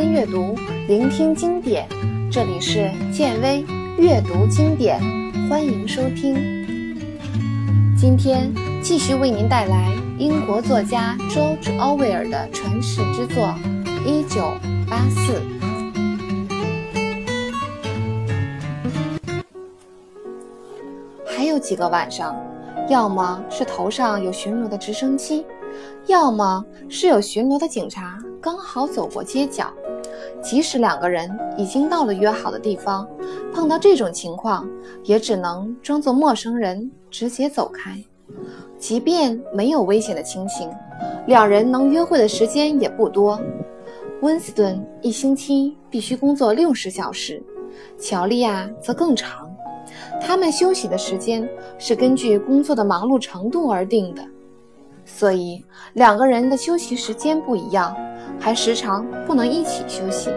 温阅读，聆听经典。这里是建威阅读经典，欢迎收听。今天继续为您带来英国作家 George Orwell 的传世之作《一九八四》。还有几个晚上，要么是头上有巡逻的直升机。要么是有巡逻的警察刚好走过街角，即使两个人已经到了约好的地方，碰到这种情况，也只能装作陌生人直接走开。即便没有危险的情形，两人能约会的时间也不多。温斯顿一星期必须工作六十小时，乔利亚则更长。他们休息的时间是根据工作的忙碌程度而定的。所以两个人的休息时间不一样，还时常不能一起休息。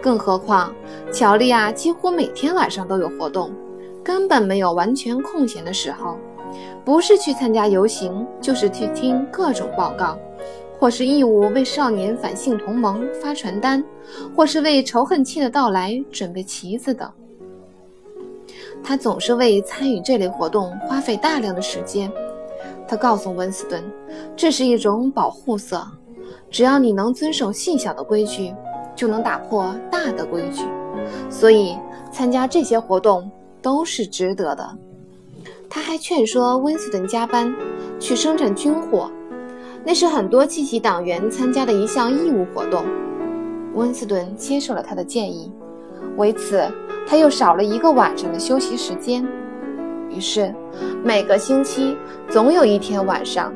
更何况乔利亚几乎每天晚上都有活动，根本没有完全空闲的时候。不是去参加游行，就是去听各种报告，或是义务为少年反性同盟发传单，或是为仇恨期的到来准备旗子等。他总是为参与这类活动花费大量的时间。他告诉温斯顿，这是一种保护色，只要你能遵守细小的规矩，就能打破大的规矩。所以参加这些活动都是值得的。他还劝说温斯顿加班去生产军火，那是很多积极党员参加的一项义务活动。温斯顿接受了他的建议，为此他又少了一个晚上的休息时间。于是，每个星期总有一天晚上，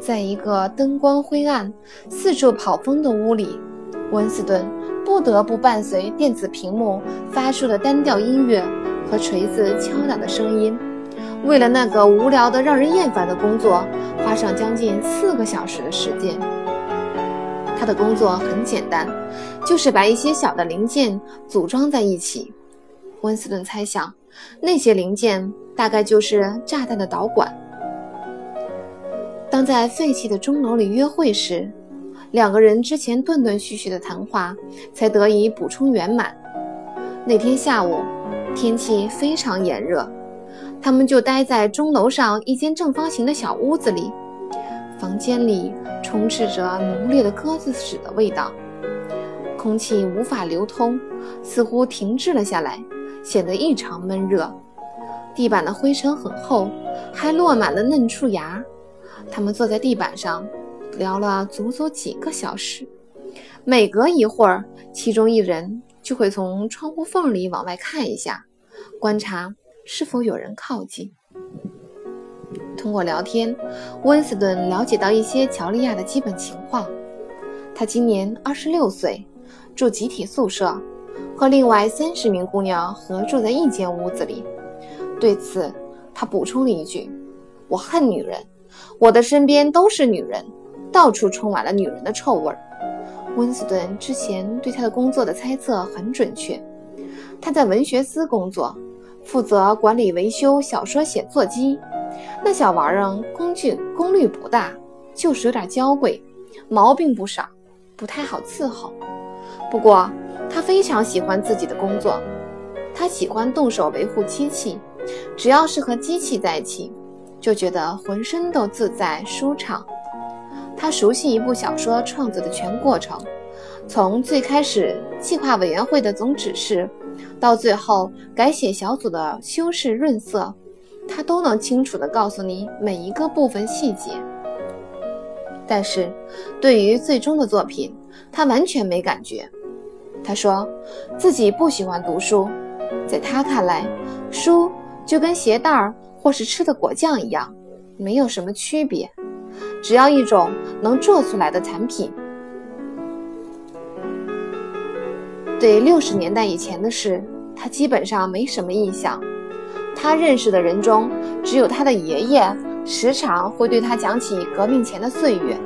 在一个灯光灰暗、四处跑风的屋里，温斯顿不得不伴随电子屏幕发出的单调音乐和锤子敲打的声音，为了那个无聊的、让人厌烦的工作，花上将近四个小时的时间。他的工作很简单，就是把一些小的零件组装在一起。温斯顿猜想，那些零件。大概就是炸弹的导管。当在废弃的钟楼里约会时，两个人之前断断续续的谈话才得以补充圆满。那天下午，天气非常炎热，他们就待在钟楼上一间正方形的小屋子里。房间里充斥着浓烈的鸽子屎的味道，空气无法流通，似乎停滞了下来，显得异常闷热。地板的灰尘很厚，还落满了嫩树芽。他们坐在地板上，聊了足足几个小时。每隔一会儿，其中一人就会从窗户缝里往外看一下，观察是否有人靠近。通过聊天，温斯顿了解到一些乔利亚的基本情况。她今年二十六岁，住集体宿舍，和另外三十名姑娘合住在一间屋子里。对此，他补充了一句：“我恨女人，我的身边都是女人，到处充满了女人的臭味儿。”温斯顿之前对他的工作的猜测很准确。他在文学司工作，负责管理维修小说写作机。那小玩意儿工具功率不大，就是有点娇贵，毛病不少，不太好伺候。不过他非常喜欢自己的工作，他喜欢动手维护机器。只要是和机器在一起，就觉得浑身都自在舒畅。他熟悉一部小说创作的全过程，从最开始计划委员会的总指示，到最后改写小组的修饰润色，他都能清楚地告诉你每一个部分细节。但是，对于最终的作品，他完全没感觉。他说自己不喜欢读书，在他看来，书。就跟鞋带儿或是吃的果酱一样，没有什么区别，只要一种能做出来的产品。对六十年代以前的事，他基本上没什么印象。他认识的人中，只有他的爷爷时常会对他讲起革命前的岁月。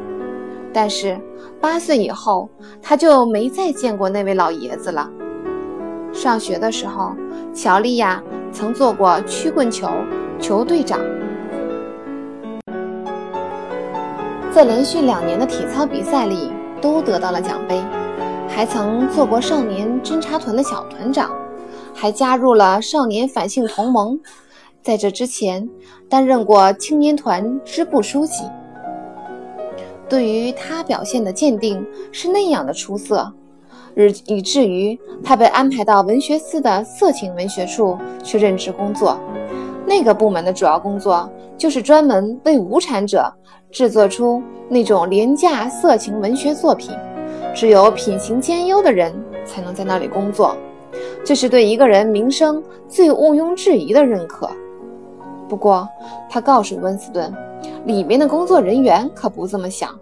但是八岁以后，他就没再见过那位老爷子了。上学的时候，乔丽亚。曾做过曲棍球球队长，在连续两年的体操比赛里都得到了奖杯，还曾做过少年侦察团的小团长，还加入了少年反性同盟。在这之前，担任过青年团支部书记。对于他表现的鉴定是那样的出色，以以至于他被安排到文学司的色情文学处去任职工作。那个部门的主要工作就是专门为无产者制作出那种廉价色情文学作品，只有品行兼优的人才能在那里工作，这是对一个人名声最毋庸置疑的认可。不过，他告诉温斯顿。里面的工作人员可不这么想，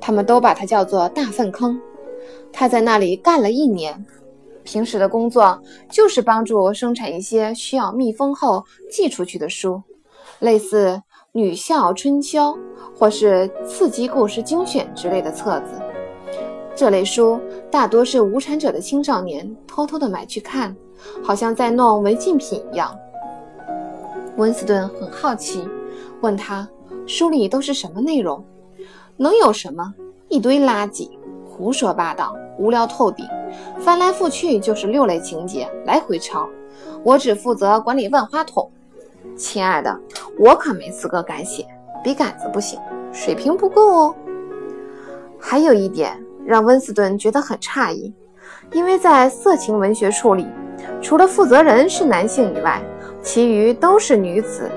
他们都把它叫做大粪坑。他在那里干了一年，平时的工作就是帮助生产一些需要密封后寄出去的书，类似《女校春秋》或是《刺激故事精选》之类的册子。这类书大多是无产者的青少年偷偷的买去看，好像在弄违禁品一样。温斯顿很好奇，问他。书里都是什么内容？能有什么？一堆垃圾，胡说八道，无聊透顶。翻来覆去就是六类情节，来回抄。我只负责管理万花筒。亲爱的，我可没资格改写，笔杆子不行，水平不够哦。还有一点让温斯顿觉得很诧异，因为在色情文学处里，除了负责人是男性以外，其余都是女子。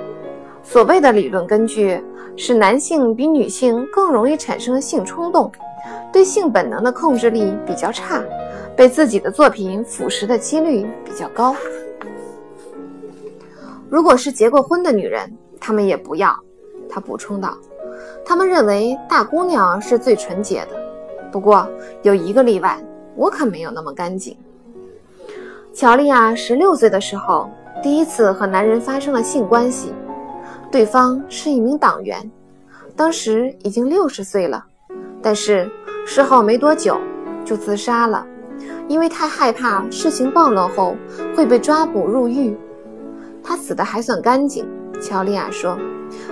所谓的理论根据。使男性比女性更容易产生性冲动，对性本能的控制力比较差，被自己的作品腐蚀的几率比较高。如果是结过婚的女人，他们也不要。他补充道：“他们认为大姑娘是最纯洁的。不过有一个例外，我可没有那么干净。”乔丽亚十六岁的时候，第一次和男人发生了性关系。对方是一名党员，当时已经六十岁了，但是事后没多久就自杀了，因为太害怕事情暴露后会被抓捕入狱。他死的还算干净，乔丽亚说，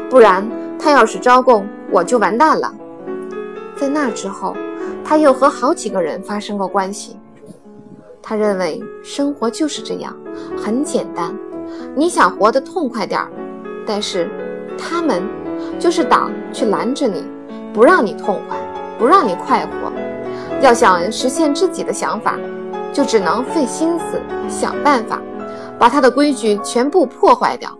不然他要是招供，我就完蛋了。在那之后，他又和好几个人发生过关系。他认为生活就是这样，很简单，你想活得痛快点儿。但是，他们就是党去拦着你，不让你痛快，不让你快活。要想实现自己的想法，就只能费心思想办法，把他的规矩全部破坏掉。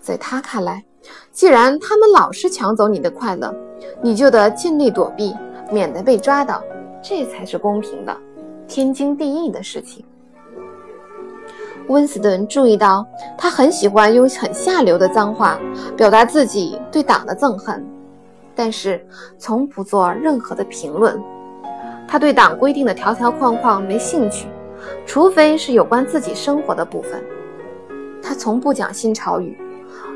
在他看来，既然他们老是抢走你的快乐，你就得尽力躲避，免得被抓到，这才是公平的、天经地义的事情。温斯顿注意到，他很喜欢用很下流的脏话表达自己对党的憎恨，但是从不做任何的评论。他对党规定的条条框框没兴趣，除非是有关自己生活的部分。他从不讲新潮语，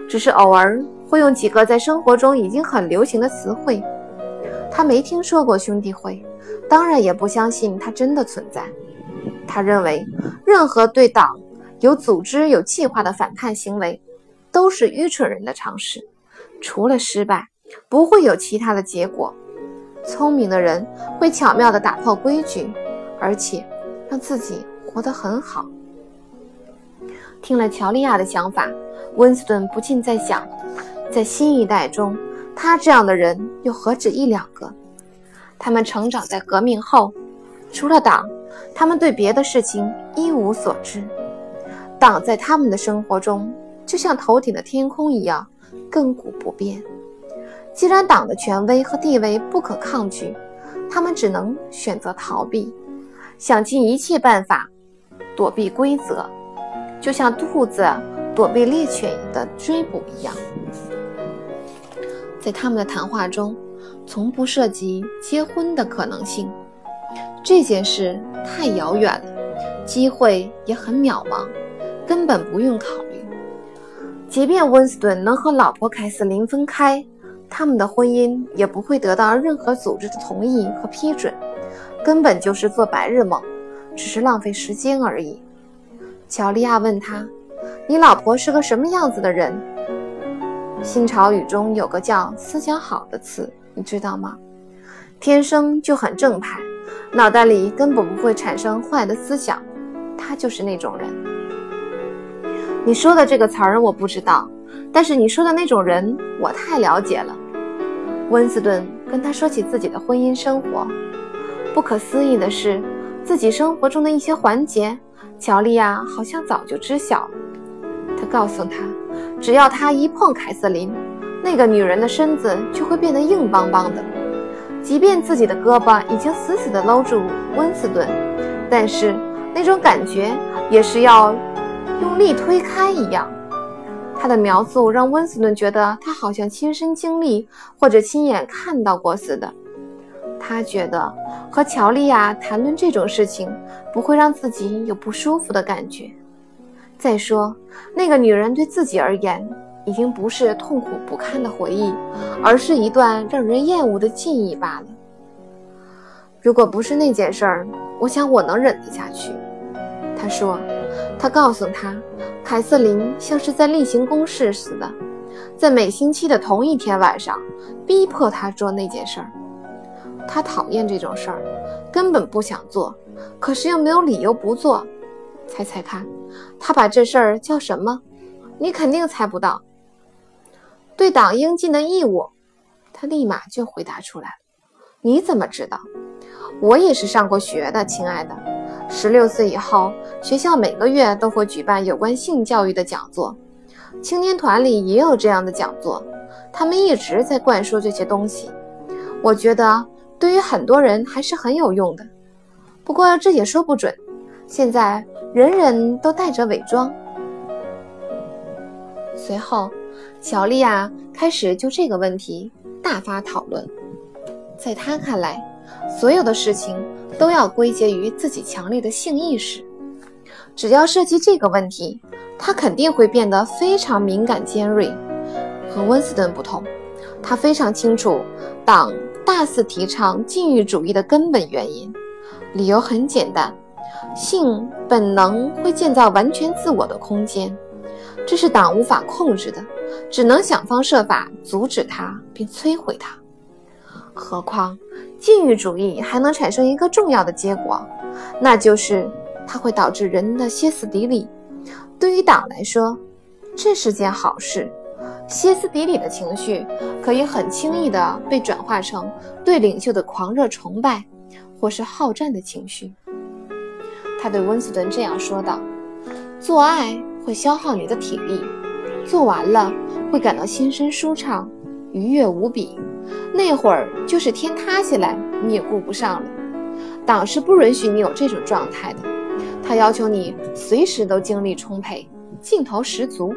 只是偶尔会用几个在生活中已经很流行的词汇。他没听说过兄弟会，当然也不相信它真的存在。他认为，任何对党。有组织、有计划的反叛行为，都是愚蠢人的尝试。除了失败，不会有其他的结果。聪明的人会巧妙地打破规矩，而且让自己活得很好。听了乔利亚的想法，温斯顿不禁在想，在新一代中，他这样的人又何止一两个？他们成长在革命后，除了党，他们对别的事情一无所知。党在他们的生活中，就像头顶的天空一样亘古不变。既然党的权威和地位不可抗拒，他们只能选择逃避，想尽一切办法躲避规则，就像兔子躲避猎犬的追捕一样。在他们的谈话中，从不涉及结婚的可能性。这件事太遥远了，机会也很渺茫。根本不用考虑。即便温斯顿能和老婆凯瑟琳分开，他们的婚姻也不会得到任何组织的同意和批准，根本就是做白日梦，只是浪费时间而已。乔利亚问他：“你老婆是个什么样子的人？”新潮语中有个叫“思想好”的词，你知道吗？天生就很正派，脑袋里根本不会产生坏的思想。他就是那种人。你说的这个词儿我不知道，但是你说的那种人我太了解了。温斯顿跟他说起自己的婚姻生活，不可思议的是，自己生活中的一些环节，乔丽亚好像早就知晓。他告诉他，只要他一碰凯瑟琳，那个女人的身子就会变得硬邦邦的。即便自己的胳膊已经死死地搂住温斯顿，但是那种感觉也是要用力推开一样。他的描述让温斯顿觉得他好像亲身经历或者亲眼看到过似的。他觉得和乔丽亚谈论这种事情不会让自己有不舒服的感觉。再说，那个女人对自己而言已经不是痛苦不堪的回忆，而是一段让人厌恶的记忆罢了。如果不是那件事儿，我想我能忍得下去。他说，他告诉他，凯瑟琳像是在例行公事似的，在每星期的同一天晚上逼迫他做那件事儿。他讨厌这种事儿，根本不想做，可是又没有理由不做。猜猜看。他把这事儿叫什么？你肯定猜不到。对党应尽的义务，他立马就回答出来了。你怎么知道？我也是上过学的，亲爱的。十六岁以后，学校每个月都会举办有关性教育的讲座，青年团里也有这样的讲座，他们一直在灌输这些东西。我觉得对于很多人还是很有用的，不过这也说不准。现在人人都带着伪装。随后，小丽亚开始就这个问题大发讨论。在她看来，所有的事情都要归结于自己强烈的性意识。只要涉及这个问题，他肯定会变得非常敏感尖锐。和温斯顿不同，他非常清楚党大肆提倡禁欲主义的根本原因。理由很简单。性本能会建造完全自我的空间，这是党无法控制的，只能想方设法阻止它并摧毁它。何况禁欲主义还能产生一个重要的结果，那就是它会导致人的歇斯底里。对于党来说，这是件好事。歇斯底里的情绪可以很轻易地被转化成对领袖的狂热崇拜，或是好战的情绪。他对温斯顿这样说道：“做爱会消耗你的体力，做完了会感到心身舒畅，愉悦无比。那会儿就是天塌下来你也顾不上了。党是不允许你有这种状态的，他要求你随时都精力充沛，劲头十足。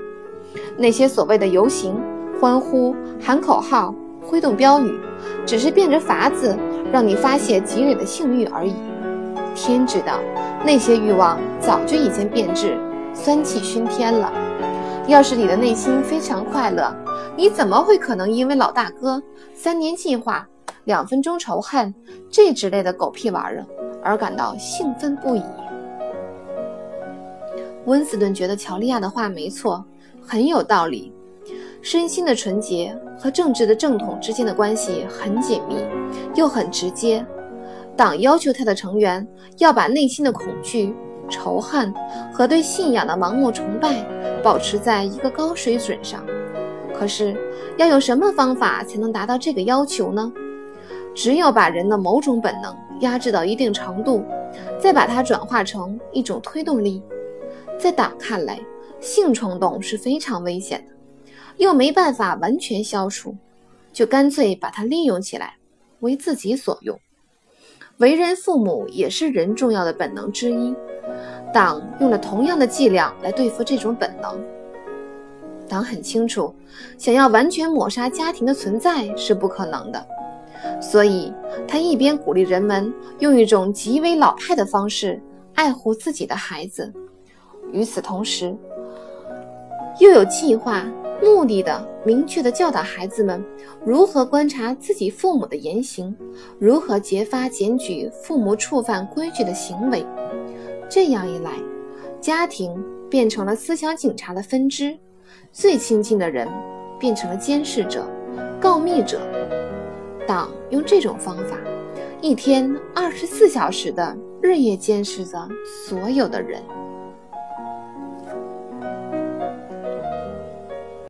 那些所谓的游行、欢呼、喊口号、挥动标语，只是变着法子让你发泄激烈的性欲而已。天知道。”那些欲望早就已经变质，酸气熏天了。要是你的内心非常快乐，你怎么会可能因为老大哥三年计划、两分钟仇恨这之类的狗屁玩意儿而感到兴奋不已？温斯顿觉得乔利亚的话没错，很有道理。身心的纯洁和政治的正统之间的关系很紧密，又很直接。党要求他的成员要把内心的恐惧、仇恨和对信仰的盲目崇拜保持在一个高水准上。可是，要用什么方法才能达到这个要求呢？只有把人的某种本能压制到一定程度，再把它转化成一种推动力。在党看来，性冲动是非常危险的，又没办法完全消除，就干脆把它利用起来，为自己所用。为人父母也是人重要的本能之一，党用了同样的伎俩来对付这种本能。党很清楚，想要完全抹杀家庭的存在是不可能的，所以他一边鼓励人们用一种极为老派的方式爱护自己的孩子，与此同时，又有计划。目的的明确的教导孩子们如何观察自己父母的言行，如何揭发检举父母触犯规矩的行为。这样一来，家庭变成了思想警察的分支，最亲近的人变成了监视者、告密者。党用这种方法，一天二十四小时的日夜监视着所有的人。